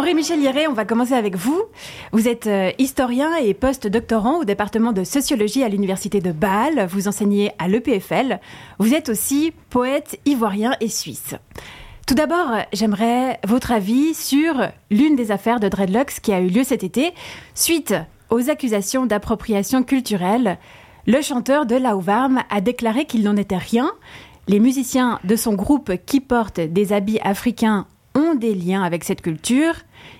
Henri Michel Hieré, on va commencer avec vous. Vous êtes euh, historien et post-doctorant au département de sociologie à l'université de Bâle. Vous enseignez à l'EPFL. Vous êtes aussi poète ivoirien et suisse. Tout d'abord, j'aimerais votre avis sur l'une des affaires de Dreadlocks qui a eu lieu cet été, suite aux accusations d'appropriation culturelle. Le chanteur de Lauvarm a déclaré qu'il n'en était rien. Les musiciens de son groupe qui portent des habits africains ont des liens avec cette culture.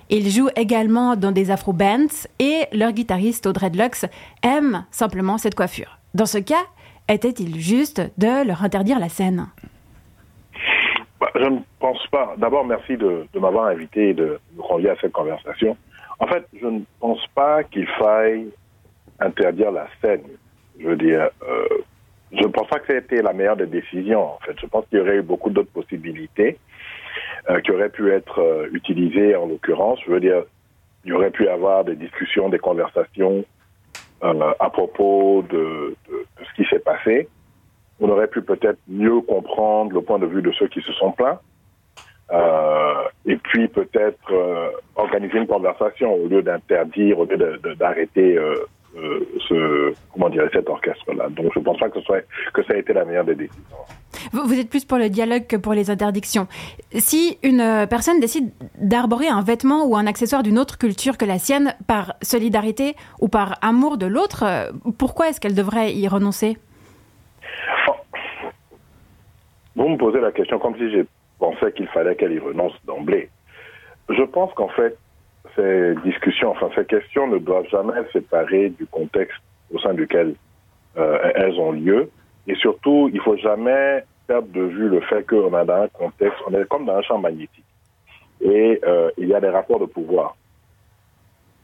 Ils jouent également dans des afro-bands et leur guitariste au Dreadlocks aime simplement cette coiffure. Dans ce cas, était-il juste de leur interdire la scène? Bah, Je ne pense pas. D'abord, merci de, m'avoir invité et de me convier à cette conversation. En fait, je ne pense pas qu'il faille interdire la scène. Je veux dire, euh, je ne pense pas que ça ait été la meilleure des décisions. En fait, je pense qu'il y aurait eu beaucoup d'autres possibilités. Euh, qui aurait pu être euh, utilisé en l'occurrence. Je veux dire, il y aurait pu y avoir des discussions, des conversations euh, à propos de, de, ce qui s'est passé. On aurait pu peut-être mieux comprendre le point de vue de ceux qui se sont plaints. et puis peut-être organiser une conversation au lieu d'interdire, au lieu d'arrêter ce comment dire cet orchestre-là. Donc je ne pense pas que, ce soit, que ça a été la meilleure des décisions. Vous, êtes plus pour le dialogue que pour les interdictions. Si une euh, personne décide d'arborer un vêtement ou un accessoire d'une autre culture que la sienne par solidarité ou par amour de l'autre, euh, pourquoi est-ce qu'elle devrait y renoncer? Oh. Vous me posez la question comme si je pensais qu'il fallait qu'elle y renonce d'emblée. Je pense qu'en fait, ces discussions, enfin ces questions ne doivent jamais être séparées du contexte au sein duquel euh, elles ont lieu. Et surtout, il faut jamais perdre de vue le fait qu'on a dans un contexte, on est comme dans un champ magnétique. Et euh, il y a des rapports de pouvoir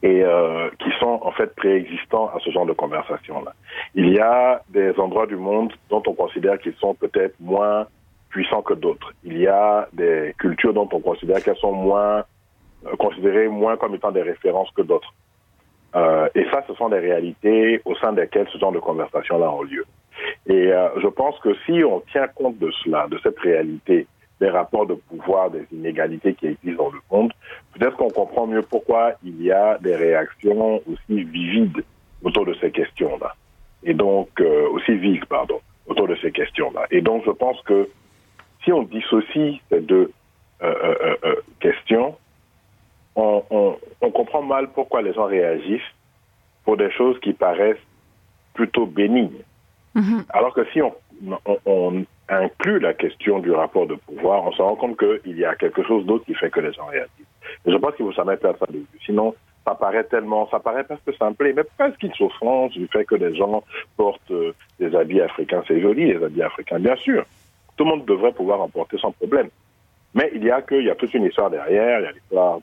et euh, qui sont en fait préexistants à ce genre de conversation-là. Il y a des endroits du monde dont on considère qu'ils sont peut-être moins puissants que d'autres. Il y a des cultures dont on considère qu'elles sont moins euh, considérées moins comme étant des références que d'autres. Euh, et ça, ce sont des réalités au sein desquelles ce genre de conversation-là ont lieu. Et euh, je pense que si on tient compte de cela, de cette réalité, des rapports de pouvoir, des inégalités qui existent dans le monde, peut-être qu'on comprend mieux pourquoi il y a des réactions aussi vivides autour de ces questions-là. Et donc, euh, aussi vives, pardon, autour de ces questions-là. Et donc, je pense que si on dissocie ces deux euh, questions, on, on, on comprend mal pourquoi les gens réagissent pour des choses qui paraissent plutôt bénignes. Mhm. Alors que si on, on, inclut la question du rapport de pouvoir, on se rend compte qu'il y a quelque chose d'autre qui fait que les gens réagissent. Et je pense qu'il faut jamais perdre ça de vue. Sinon, ça paraît tellement, ça paraît presque simple, mais presque une souffrance du fait que les gens portent euh, des habits africains. C'est joli, les habits africains, bien sûr. Tout le monde devrait pouvoir en porter sans problème. Mais il y a que, il y a toute une histoire derrière. Il y a l'histoire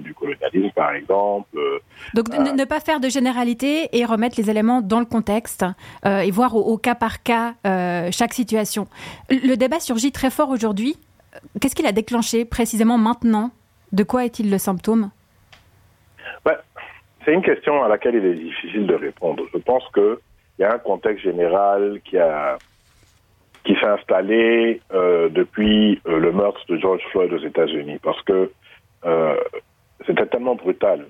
du colonialisme, par exemple. Euh, Donc ne, pas faire de généralité et remettre les éléments dans le contexte euh, et voir au, cas par cas euh, chaque situation. Le débat surgit très fort aujourd'hui. Qu'est-ce qu'il a déclenché précisément maintenant? De quoi est-il le symptôme? Ben, C'est une question à laquelle il est difficile de répondre. Je pense qu'il y a un contexte général qui a qui s'est installé euh, depuis euh, le meurtre de George Floyd aux États-Unis, parce que euh, c'était tellement brutal.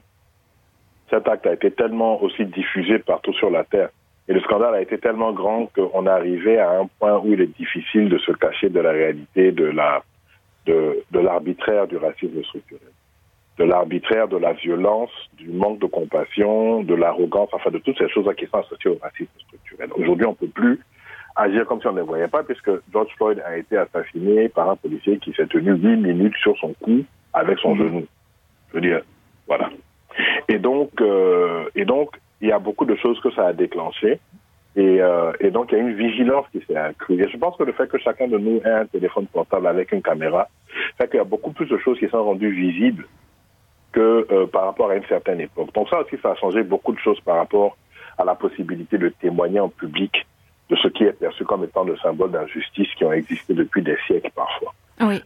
Cet acte a été tellement aussi diffusé partout sur la Terre. Et le scandale a été tellement grand qu'on arrivé à un point où il est difficile de se cacher de la réalité de la de, de l'arbitraire du racisme structurel, de l'arbitraire de la violence, du manque de compassion, de l'arrogance, enfin de toutes ces choses-là qui sont associées au racisme structurel. Aujourd'hui, on peut plus agir comme si on ne voyait pas, puisque George Floyd a été assassiné par un policier qui s'est tenu huit minutes sur son cou avec son mhm. genou. Je veux dire, voilà. Et donc, euh, et donc, il y a beaucoup de choses que ça a déclenché. Et, euh, et donc, il y a une vigilance qui s'est accrue. Et je pense que le fait que chacun de nous ait un téléphone portable avec une caméra fait qu'il y a beaucoup plus de choses qui sont rendues visibles que euh, par rapport à une certaine époque. Donc ça aussi, ça a changé beaucoup de choses par rapport à la possibilité de témoigner en public de ce qui est perçu comme étant le symbole d'injustice qui ont existé depuis des siècles parfois.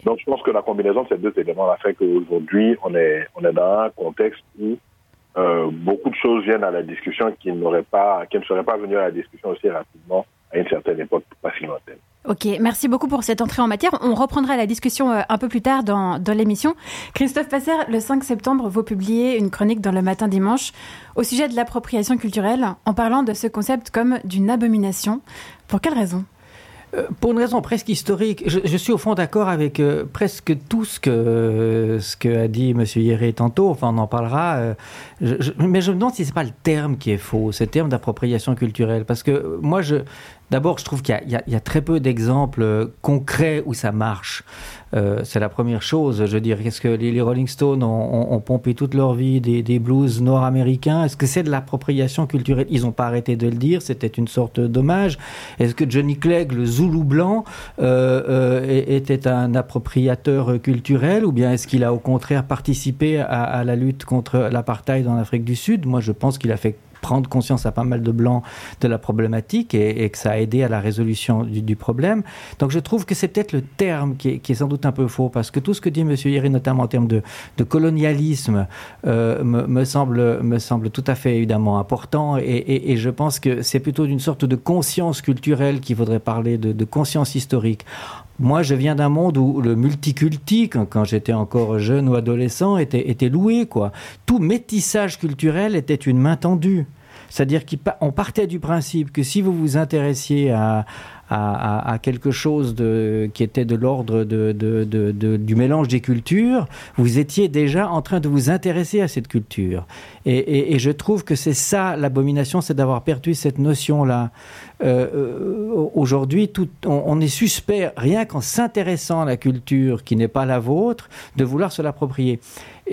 Donc je pense que la combinaison de ces deux éléments a fait qu'aujourd'hui, on est, on est dans un contexte où euh, beaucoup de choses viennent à la discussion qui n'auraient pas, qui ne seraient pas venues à la discussion aussi rapidement à une certaine époque pas si lointaine. Ok, merci beaucoup pour cette entrée en matière. On reprendra la discussion euh, un peu plus tard dans, dans l'émission. Christophe Passer, le 5 septembre, vous publiez une chronique dans le matin dimanche au sujet de l'appropriation culturelle en parlant de ce concept comme d'une abomination. Pour quelle raison? Euh, pour une raison presque historique, je, suis au fond d'accord avec euh, presque tout ce que, ce que a dit M. Hieré tantôt, enfin on en parlera, mais je me demande si ce n'est pas le terme qui est faux, ce terme d'appropriation culturelle, parce que moi, je, D'abord, je trouve qu'il y, a très peu d'exemples euh, concrets où ça marche. Euh, c'est la première chose. Je veux dire, qu'est-ce que les, Rolling Stones ont, pompé toute leur vie des, blues nord-américains? Est-ce que c'est de l'appropriation culturelle? Ils n'ont pas arrêté de le dire. C'était une sorte d'hommage. Est-ce que Johnny Clegg, le Zoulou blanc, euh, était un appropriateur culturel? Ou bien est-ce qu'il a au contraire participé à la lutte contre l'apartheid en Afrique du Sud? Moi, je pense qu'il a fait prendre conscience à pas mal de blancs de la problématique et, que ça a aidé à la résolution du, problème. Donc je trouve que c'est peut-être le terme qui est, sans doute un peu faux parce que tout ce que dit M. Yeri, notamment en termes de, colonialisme, euh, me, semble, me semble tout à fait évidemment important et, je pense que c'est plutôt d'une sorte de conscience culturelle qu'il faudrait parler, de, de conscience historique. Moi, je viens d'un monde où le multiculti, quand, j'étais encore jeune ou adolescent, était, était loué. Quoi. Tout métissage culturel était une main tendue. C'est-à-dire qu'on partait du principe que si vous vous intéressiez à, à, quelque chose qui était de l'ordre du mélange des cultures, vous étiez déjà en train de vous intéresser à cette culture. Et, je trouve que c'est ça l'abomination, c'est d'avoir perdu cette notion-là. Euh, euh, aujourd'hui, on, est suspect, rien qu'en s'intéressant à la culture qui n'est pas la vôtre, de vouloir se l'approprier.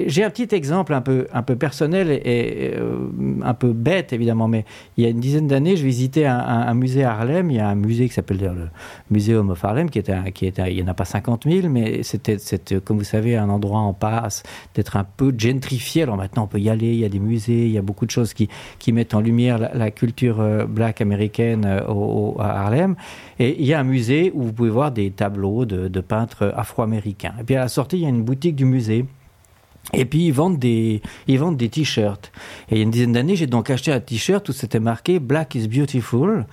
J'ai un petit exemple un peu, un peu personnel et, euh, un peu bête évidemment, mais il y a une dizaine d'années, je visitais un, musée à Harlem. Il y a un musée qui s'appelle le Museum of Harlem, qui était, qui était, il n'y en a pas 50 000, mais c'était, comme vous savez, un endroit en passe d'être un peu gentrifié. Alors maintenant, on peut y aller. Il y a des musées, il y a beaucoup de choses qui, qui mettent en lumière la, culture euh, black américaine euh, au, à Harlem. Et il y a un musée où vous pouvez voir des tableaux de peintres afro-américains. Et puis à la sortie, il y a une boutique du musée et puis ils vendent des ils vendent des t-shirts. Et il y a une dizaine d'années, j'ai donc acheté un t-shirt où c'était marqué Black is beautiful,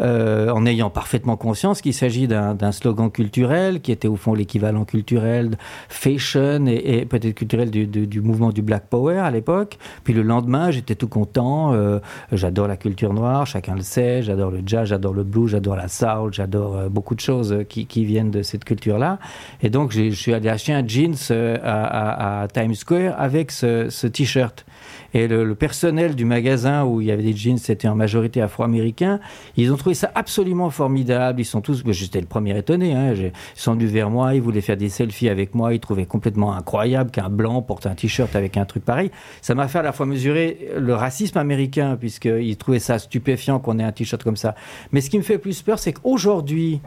euh, en ayant parfaitement conscience qu'il s'agit d'un slogan culturel qui était au fond l'équivalent culturel fashion et, peut-être culturel du, du, du, mouvement du Black Power à l'époque. Puis le lendemain, j'étais tout content. Euh, j'adore la culture noire, chacun le sait. J'adore le jazz, j'adore le blues, j'adore la soul, j'adore euh, beaucoup de choses qui, qui, viennent de cette culture-là. Et donc je suis allé acheter un jeans euh, à, à Times Square avec ce, t-shirt. Et le, personnel du magasin où il y avait des jeans, c'était en majorité afro-américains, ils ont trouvé ça absolument formidable. Ils sont tous, j'étais le premier étonné, hein, ils sont venus vers moi, ils voulaient faire des selfies avec moi, ils trouvaient complètement incroyable qu'un blanc porte un t-shirt avec un truc pareil. Ça m'a fait à la fois mesurer le racisme américain, puisqu'ils trouvaient ça stupéfiant qu'on ait un t-shirt comme ça. Mais ce qui me fait plus peur, c'est qu'aujourd'hui,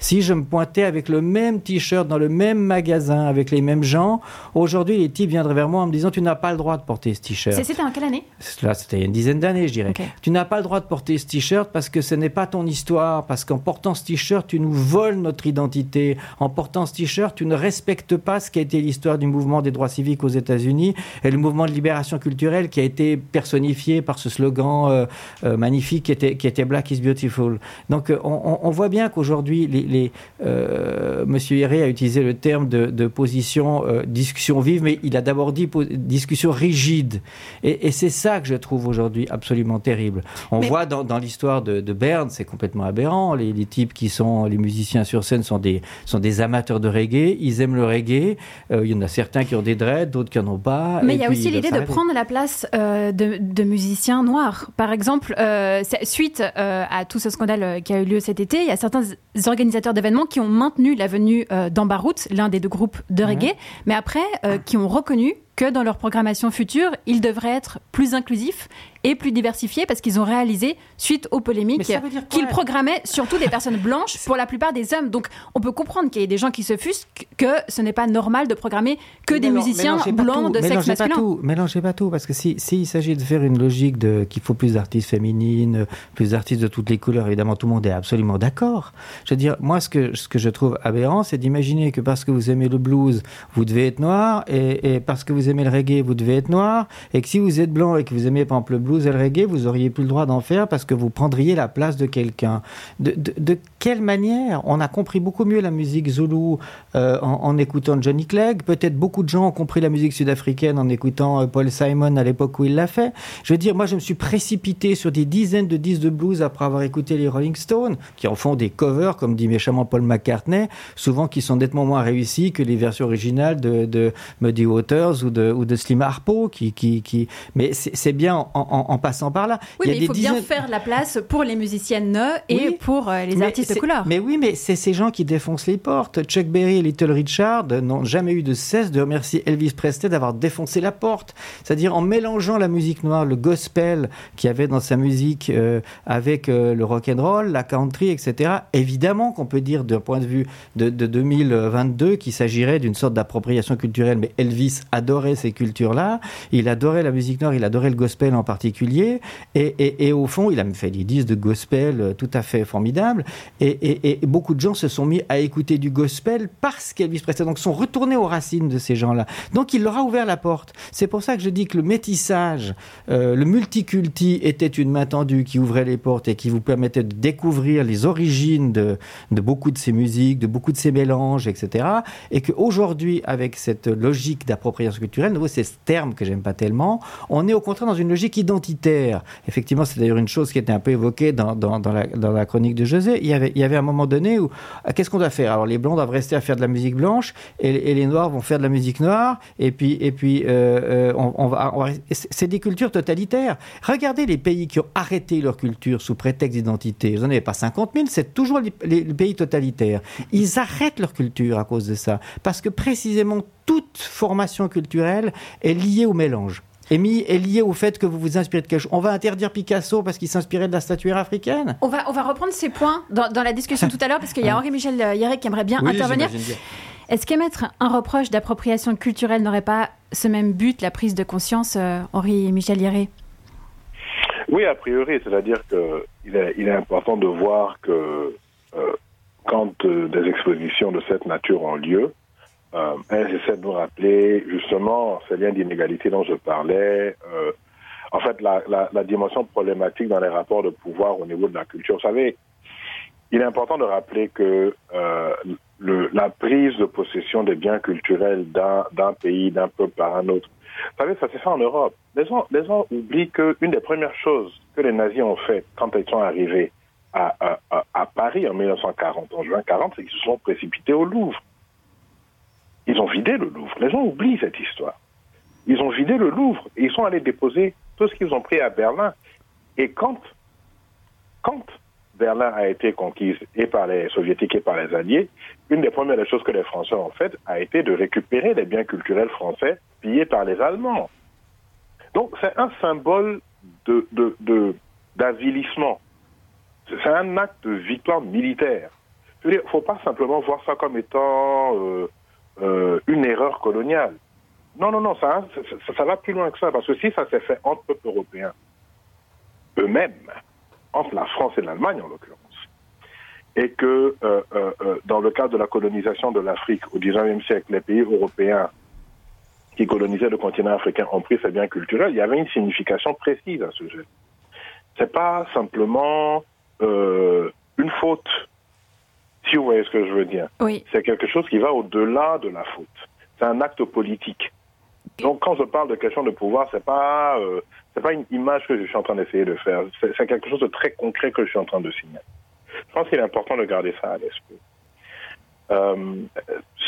si je me pointais avec le même t-shirt dans le même magasin avec les mêmes gens, aujourd'hui les types viendraient vers moi en me disant tu n'as pas le droit de porter ce t-shirt. C'était en quelle année? Là, c'était il y a une dizaine d'années, je dirais. Tu n'as pas le droit de porter ce t-shirt parce que ce n'est pas ton histoire, parce qu'en portant ce t-shirt, tu nous voles notre identité. En portant ce t-shirt, tu ne respectes pas ce qui a été l'histoire du mouvement des droits civiques aux États-Unis et le mouvement de libération culturelle qui a été personnifié par ce slogan euh, euh, magnifique qui était, qui était Black is Beautiful. Donc euh, on, on voit bien qu'aujourd'hui les, les, euh, Monsieur Héré a utilisé le terme de, position, euh, discussion vive, mais il a d'abord dit discussion rigide. Et, c'est ça que je trouve aujourd'hui absolument terrible. On voit dans, l'histoire de, Berne, c'est complètement aberrant. Les, types qui sont les musiciens sur scène sont des, sont des amateurs de reggae. Ils aiment le reggae. Euh, il y en a certains qui ont des dreads, d'autres qui en ont pas. Mais il y a aussi l'idée de prendre la place de, de, musiciens noirs. Par exemple, suite à tout ce scandale qui a eu lieu cet été, il y a certains organisateurs d'événements qui ont maintenu la venue euh, d'Ambarout, l'un des deux groupes de reggae, mais après euh, qui ont reconnu que dans leur programmation future, ils devraient être plus inclusifs et plus diversifiés parce qu'ils ont réalisé, suite aux polémiques, qu'ils programmaient surtout des personnes blanches pour la plupart des hommes. Donc on peut comprendre qu'il y ait des gens qui se fusquent que ce n'est pas normal de programmer que des musiciens blancs de sexe masculin. Pas tout, mélangez pas tout, parce que s'il si, s'agit de faire une logique de qu'il faut plus d'artistes féminines, plus d'artistes de toutes les couleurs, évidemment tout le monde est absolument d'accord. Je veux dire, moi ce que, ce que je trouve aberrant, c'est d'imaginer que parce que vous aimez le blues, vous devez être noir, et, et, parce que vous aimez le reggae, vous devez être noir, et que si vous êtes blanc et que vous aimez par exemple le blues et le reggae, vous auriez plus le droit d'en faire parce que vous prendriez la place de quelqu'un. De, quelle manière? On a compris beaucoup mieux la musique zoulou euh, en, écoutant Johnny Clegg. Peut-être beaucoup de gens ont compris la musique sud-africaine en écoutant euh, Paul Simon à l'époque où il l'a fait. Je veux dire, moi, je me suis précipité sur des dizaines de disques de blues après avoir écouté les Rolling Stones, qui en font des covers, comme dit méchamment Paul McCartney, souvent qui sont nettement moins réussis que les versions originales de, Muddy Waters ou de, Slim Harpo, mais c'est bien en, en, en, passant par là. Oui, il, y a mais il faut dizaines... bien faire la place pour les musiciennes et oui, pour euh, les artistes de couleur. Mais oui, mais c'est ces gens qui défoncent les portes. Chuck Berry et Little Richard n'ont jamais eu de cesse de remercier Elvis Presley d'avoir défoncé la porte. C'est-à-dire en mélangeant la musique noire, le gospel qu'il y avait dans sa musique euh, avec euh, le rock and roll, la country, etc. Évidemment qu'on peut dire d'un point de vue de, de 2022 qu'il s'agirait d'une sorte d'appropriation culturelle, mais Elvis adorait ces cultures-là. Il adorait la musique noire, il adorait le gospel en Et, au fond, il a fait des disques de gospel euh, tout à fait formidables. Et, beaucoup de gens se sont mis à écouter du gospel parce qu'Elvis Presley, donc sont retournés aux racines de ces gens-là. Donc il leur a ouvert la porte. C'est pour ça que je dis que le métissage, euh, le multiculti était une main tendue qui ouvrait les portes et qui vous permettait de découvrir les origines de, de beaucoup de ces musiques, de beaucoup de ces mélanges, etc. Et qu'aujourd'hui, avec cette logique d'appropriation culturelle, c'est ce terme que j'aime pas tellement, on est au contraire dans une logique identitaire. Effectivement, c'est d'ailleurs une chose qui était un peu évoquée dans, la, chronique de José. Il y avait, un moment donné où, qu'est-ce qu'on doit faire? Alors les blancs doivent rester à faire de la musique blanche et, les noirs vont faire de la musique noire et puis, et puis euh, c'est des cultures totalitaires. Regardez les pays qui ont arrêté leur culture sous prétexte d'identité. Vous n'en avez pas 50 000, c'est toujours les pays totalitaires. Ils arrêtent leur culture à cause de ça. Parce que précisément toute formation culturelle est liée au mélange est, est lié au fait que vous vous inspirez de quelque chose. On va interdire Picasso parce qu'il s'inspirait de la statuaire africaine on va, on va reprendre ces points dans, dans la discussion tout à l'heure parce qu'il y a Henri-Michel Yarek qui aimerait bien oui, intervenir. Est-ce qu'émettre un reproche d'appropriation culturelle n'aurait pas ce même but, la prise de conscience, euh, Henri-Michel Yarek Oui, a priori, c'est-à-dire qu'il est, il est important de voir que euh, quand euh, des expositions de cette nature ont lieu, euh, elle essaie de nous rappeler justement ces liens d'inégalité dont je parlais. Euh, en fait, la, la, la, dimension problématique dans les rapports de pouvoir au niveau de la culture. Vous savez, il est important de rappeler que euh, le, la prise de possession des biens culturels d'un pays, d'un peuple par un autre, vous savez, ça s'est fait en Europe. Les gens, les gens oublient qu'une des premières choses que les nazis ont fait quand ils sont arrivés à, à, à Paris en 1940, en juin 40, c'est qu'ils se sont précipités au Louvre. Ils ont vidé le Louvre. Les gens oublient cette histoire. Ils ont vidé le Louvre et ils sont allés déposer tout ce qu'ils ont pris à Berlin. Et quand, quand Berlin a été conquise et par les soviétiques et par les alliés, une des premières choses que les Français ont faites a été de récupérer les biens culturels français pillés par les Allemands. Donc c'est un symbole de, d'avilissement. C'est un acte de victoire militaire. Il ne faut pas simplement voir ça comme étant euh, euh, une erreur coloniale. Non, non, non, ça, ça, ça, va plus loin que ça, parce que si ça s'est fait entre peuples européens eux-mêmes, entre la France et l'Allemagne en l'occurrence, et que euh, euh, dans le cadre de la colonisation de l'Afrique au XIXe siècle, les pays européens qui colonisaient le continent africain ont pris ces biens culturels, il y avait une signification précise à ce sujet. C'est pas simplement une faute ce que je veux dire. Oui. C'est quelque chose qui va au-delà de la faute. C'est un acte politique. Donc quand je parle de question de pouvoir, c'est pas euh, c'est pas une image que je suis en train d'essayer de faire. C'est quelque chose de très concret que je suis en train de signaler. Je pense qu'il est important de garder ça à l'esprit. Euh,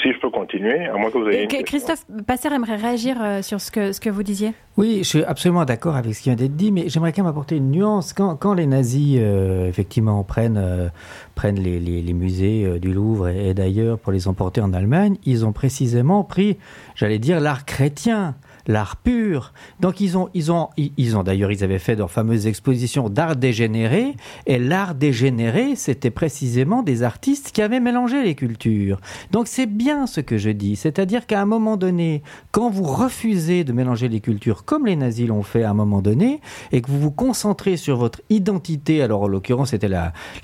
si je peux continuer, à moins que vous ayez. Christophe Passer aimerait réagir euh, sur ce que, ce que vous disiez. Oui, je suis absolument d'accord avec ce qui vient d'être dit, mais j'aimerais quand même apporter une nuance. Quand, quand les nazis, euh, effectivement, prennent, euh, prennent les, les, les musées euh, du Louvre et, et d'ailleurs pour les emporter en Allemagne, ils ont précisément pris, j'allais dire, l'art chrétien l'art pur. Donc ils ont, ils ont, ils ont d'ailleurs, ils avaient fait leur fameuse exposition d'art dégénéré, et l'art dégénéré, c'était précisément des artistes qui avaient mélangé les cultures. Donc c'est bien ce que je dis, c'est-à-dire qu'à un moment donné, quand vous refusez de mélanger les cultures, comme les nazis l'ont fait à un moment donné, et que vous vous concentrez sur votre identité, alors en l'occurrence c'était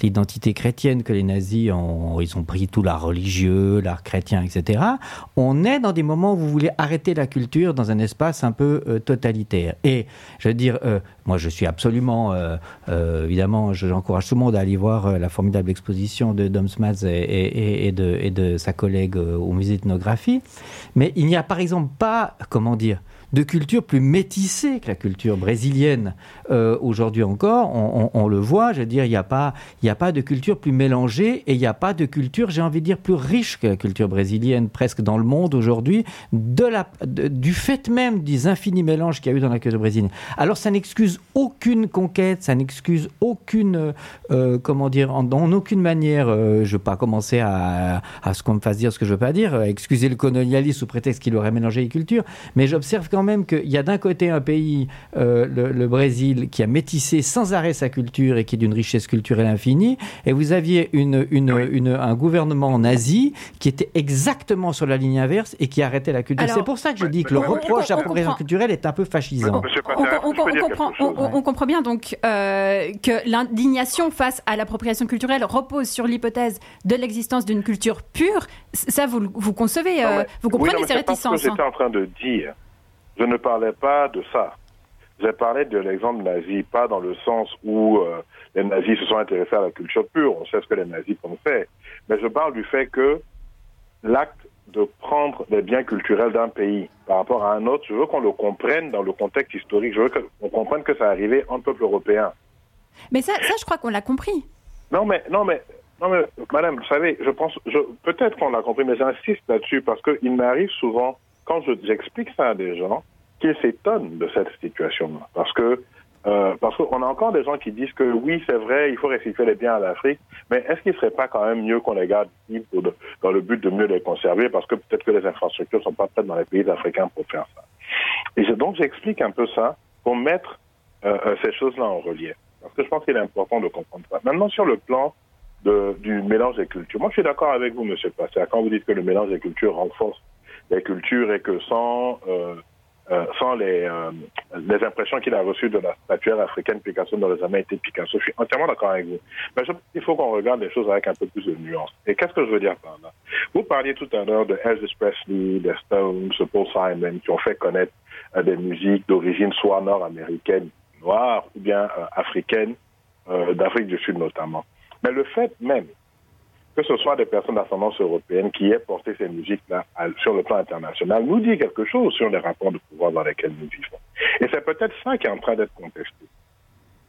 l'identité chrétienne que les nazis ont, ils ont pris tout l'art religieux, l'art chrétien, etc. On est dans des moments où vous voulez arrêter la culture dans un espace un peu euh, totalitaire. Et je veux dire, euh, moi je suis absolument, euh, évidemment, j'encourage tout le monde à aller voir la formidable exposition de Dom et, et, de, et de sa collègue au musée d'ethnographie. Mais il n'y a par exemple pas, comment dire, de culture plus métissée que la culture brésilienne. Euh, aujourd'hui encore, on, le voit, je veux dire, il n'y a, pas, a pas de culture plus mélangée et il n'y a pas de culture, j'ai envie de dire, plus riche que la culture brésilienne, presque dans le monde aujourd'hui, du fait même des infinis mélanges qu'il y a eu dans la culture brésilienne. Alors ça n'excuse aucune conquête, ça n'excuse aucune, euh, comment dire, en, aucune manière, euh, je ne veux pas commencer à, à ce qu'on me fasse dire ce que je ne veux pas dire, excuser le colonialisme prétexte qu'il aurait mélangé les cultures, mais j'observe quand même qu'il y a d'un côté un pays, euh, le, Brésil, qui a métissé sans arrêt sa culture et qui est d'une richesse culturelle infinie, et vous aviez une, une, un gouvernement nazi qui était exactement sur la ligne inverse et qui arrêtait la culture. C'est pour ça que je dis que le reproche à la progression culturelle est un peu fascisant. On, comprend, bien donc euh, que l'indignation face à l'appropriation culturelle repose sur l'hypothèse de l'existence d'une culture pure. Ça, vous, vous concevez, euh, vous comprenez ces réticences. C'est ce que j'étais en train de dire. Je ne parlais pas de ça. J'ai parlé de l'exemple nazi, pas dans le sens où euh, les nazis se sont intéressés à la culture pure, on sait ce que les nazis ont fait, mais je parle du fait que l'acte de prendre les biens culturels d'un pays par rapport à un autre, je veux qu'on le comprenne dans le contexte historique, je veux qu'on comprenne que ça arrivait en peuple européen. Mais ça, ça je crois qu'on l'a compris. Non, mais, non, mais, non, mais, madame, vous savez, je pense, je, peut-être qu'on l'a compris, mais j'insiste là-dessus parce qu'il m'arrive souvent quand j'explique ça à des gens, qu'ils s'étonnent de cette situation-là. Parce que euh, parce qu'on a encore des gens qui disent que oui, c'est vrai, il faut restituer les biens à l'Afrique, mais est-ce qu'il ne serait pas quand même mieux qu'on les garde ici dans le but de mieux les conserver parce que peut-être que les infrastructures ne sont pas prêtes dans les pays africains pour faire ça? Et donc j'explique un peu ça pour mettre euh, euh, ces choses-là en relief. Parce que je pense qu'il est important de comprendre ça. Maintenant, sur le plan de, du mélange des cultures, moi je suis d'accord avec vous, Monsieur Passé, quand vous dites que le mélange des cultures renforce les cultures et que sans, euh, euh, sans les, euh, les impressions qu'il a reçues de la statuaire africaine Picasso les années été Picasso, je suis entièrement d'accord avec vous. Mais je qu'il faut qu'on regarde les choses avec un peu plus de nuance. Et qu'est-ce que je veux dire par là? Vous parliez tout à l'heure de Elvis Presley, des Stones, Paul Simon, qui ont fait connaître des musiques d'origine soit nord-américaine, noire, ou bien africaine, d'Afrique du Sud notamment. Mais le fait même que ce soit des personnes d'ascendance européenne qui aient porté ces musiques-là sur le plan international, nous dit quelque chose sur les rapports de pouvoir dans lesquels nous vivons. Et c'est peut-être ça qui est en train d'être contesté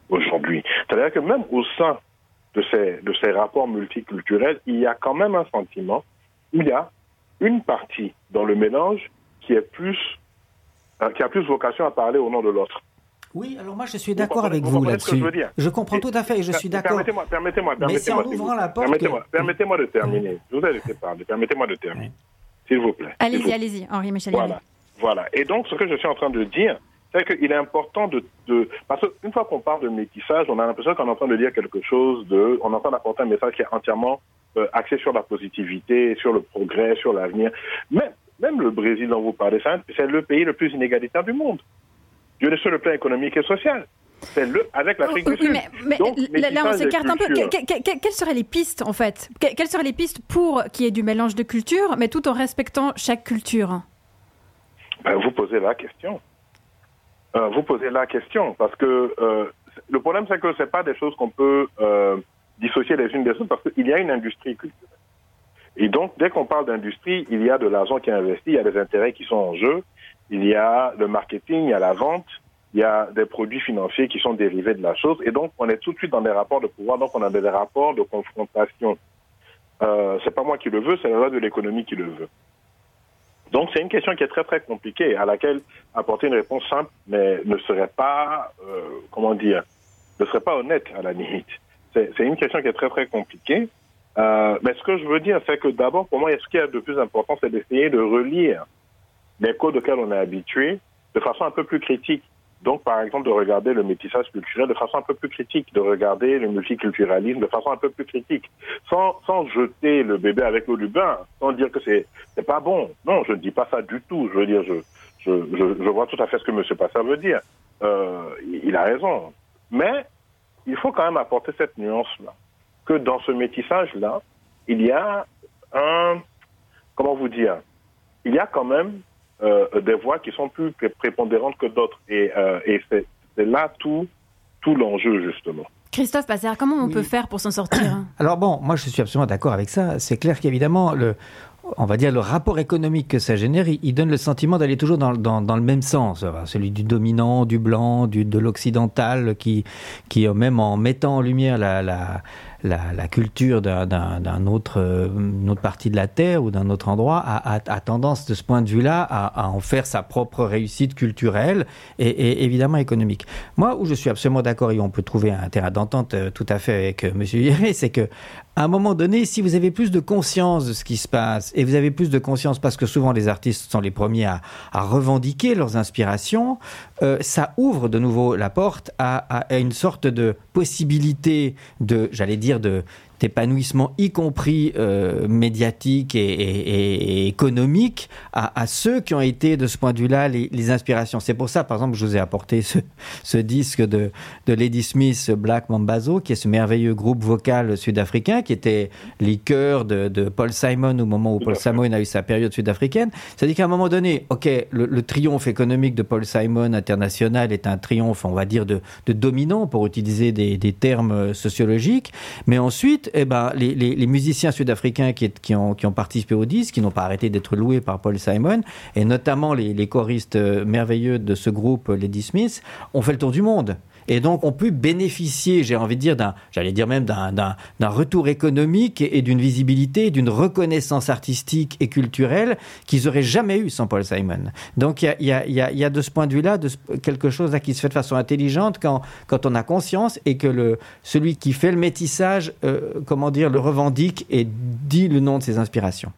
aujourd'hui. C'est-à-dire que même au sein de ces, rapports multiculturels, il y a quand même un sentiment il y a une partie dans le mélange qui est plus, qui a plus vocation à parler au nom de l'autre. Oui, alors moi je suis d'accord avec vous, là-dessus. Je, comprends tout à fait et je suis d'accord. Permettez-moi, permettez-moi, Mais c'est en ouvrant la porte. Permettez-moi, de terminer. Je vous ai laissé parler. Permettez-moi de terminer. S'il vous plaît. Allez-y, allez-y, Henri Michel. Voilà. Voilà. Et donc, ce que je suis en train de dire, c'est qu'il est important de, de... Parce qu'une fois qu'on parle de métissage, on a l'impression qu'on est en train de dire quelque chose de... On est en train d'apporter un message qui est entièrement euh, axé sur la positivité, sur le progrès, sur l'avenir. Même, même le Brésil dont vous parlez, c'est le pays le plus inégalitaire du monde. Dieu sur le plan économique et social. C'est le avec l'Afrique du Sud. Mais, là, on s'écarte un peu. quelles seraient les pistes, en fait? Quelles seraient les pistes pour qu'il y ait du mélange de cultures, mais tout en respectant chaque culture? Ben, Vous posez la question. Euh, vous posez la question, parce que euh, le problème, c'est que ce pas des choses qu'on peut euh, dissocier les unes des autres, parce qu'il y a une industrie culturelle. Et donc, dès qu'on parle d'industrie, il y a de l'argent qui est investi, il y a des intérêts qui sont en jeu, il y a le marketing, il y a la vente, il y a des produits financiers qui sont dérivés de la chose. Et donc, on est tout de suite dans des rapports de pouvoir, donc on a des rapports de confrontation. Euh, c'est pas moi qui le veux, c'est la loi de l'économie qui le veut. Donc, c'est une question qui est très, très compliquée, à laquelle apporter une réponse simple, mais ne serait pas, euh, comment dire, ne serait pas honnête, à la limite. C'est une question qui est très, très compliquée. Euh, mais ce que je veux dire, c'est que d'abord, pour moi, ce qui est de plus important, c'est d'essayer de relire les codes auxquels on est habitué de façon un peu plus critique. Donc, par exemple, de regarder le métissage culturel de façon un peu plus critique, de regarder le multiculturalisme de façon un peu plus critique, sans, sans jeter le bébé avec l'eau du sans dire que c'est c'est pas bon. Non, je ne dis pas ça du tout. Je veux dire, je je, je, vois tout à fait ce que M. Passer veut dire. Euh, il a raison. Mais il faut quand même apporter cette nuance-là, que dans ce métissage-là, il y a un, comment vous dire, il y a quand même des voix qui sont plus prépondérantes que d'autres. Et, euh, et c'est là tout, tout l'enjeu, justement. Christophe Passer, comment on peut faire pour s'en sortir Alors bon, moi je suis absolument d'accord avec ça. C'est clair qu'évidemment, le, on va dire, le rapport économique que ça génère, il, donne le sentiment d'aller toujours dans, dans, le même sens. Celui du dominant, du blanc, du, de l'occidental, qui, qui, même en mettant en lumière la, la la, culture d'un autre, euh, autre partie de la Terre ou d'un autre endroit a, tendance de ce point de vue-là à, en faire sa propre réussite culturelle et, évidemment économique. Moi, où je suis absolument d'accord et on peut trouver un terrain d'entente euh, tout à fait avec euh, Monsieur Hieré, c'est que à un moment donné, si vous avez plus de conscience de ce qui se passe et vous avez plus de conscience parce que souvent les artistes sont les premiers à, revendiquer leurs inspirations, euh, ça ouvre de nouveau la porte à une sorte de possibilité de, j'allais dire, de d'épanouissement, y compris euh, médiatique et, et, et économique, à, à, ceux qui ont été de ce point de vue-là les, les, inspirations. C'est pour ça, par exemple, je vous ai apporté ce, ce disque de, de Lady Smith, Black Mambazo, qui est ce merveilleux groupe vocal sud-africain, qui était les chœurs de, de, Paul Simon au moment où Paul Simon a eu sa période sud-africaine. C'est-à-dire qu'à un moment donné, ok, le, le, triomphe économique de Paul Simon international est un triomphe, on va dire, de, de dominant, pour utiliser des, des termes sociologiques, mais ensuite, eh ben, les, musiciens sud-africains qui, ont, participé au disque, qui n'ont pas arrêté d'être loués par Paul Simon, et notamment les, les choristes merveilleux de ce groupe, Lady Smith, ont fait le tour du monde et donc on peut bénéficier, j'ai envie de dire, d'un, j'allais dire même d'un retour économique et, d'une visibilité, d'une reconnaissance artistique et culturelle qu'ils auraient jamais eu sans Paul Simon. Donc il y, a, de ce point de vue-là quelque chose qui se fait de façon intelligente quand, on a conscience et que celui qui fait le métissage, euh, comment dire, le revendique et dit le nom de ses inspirations.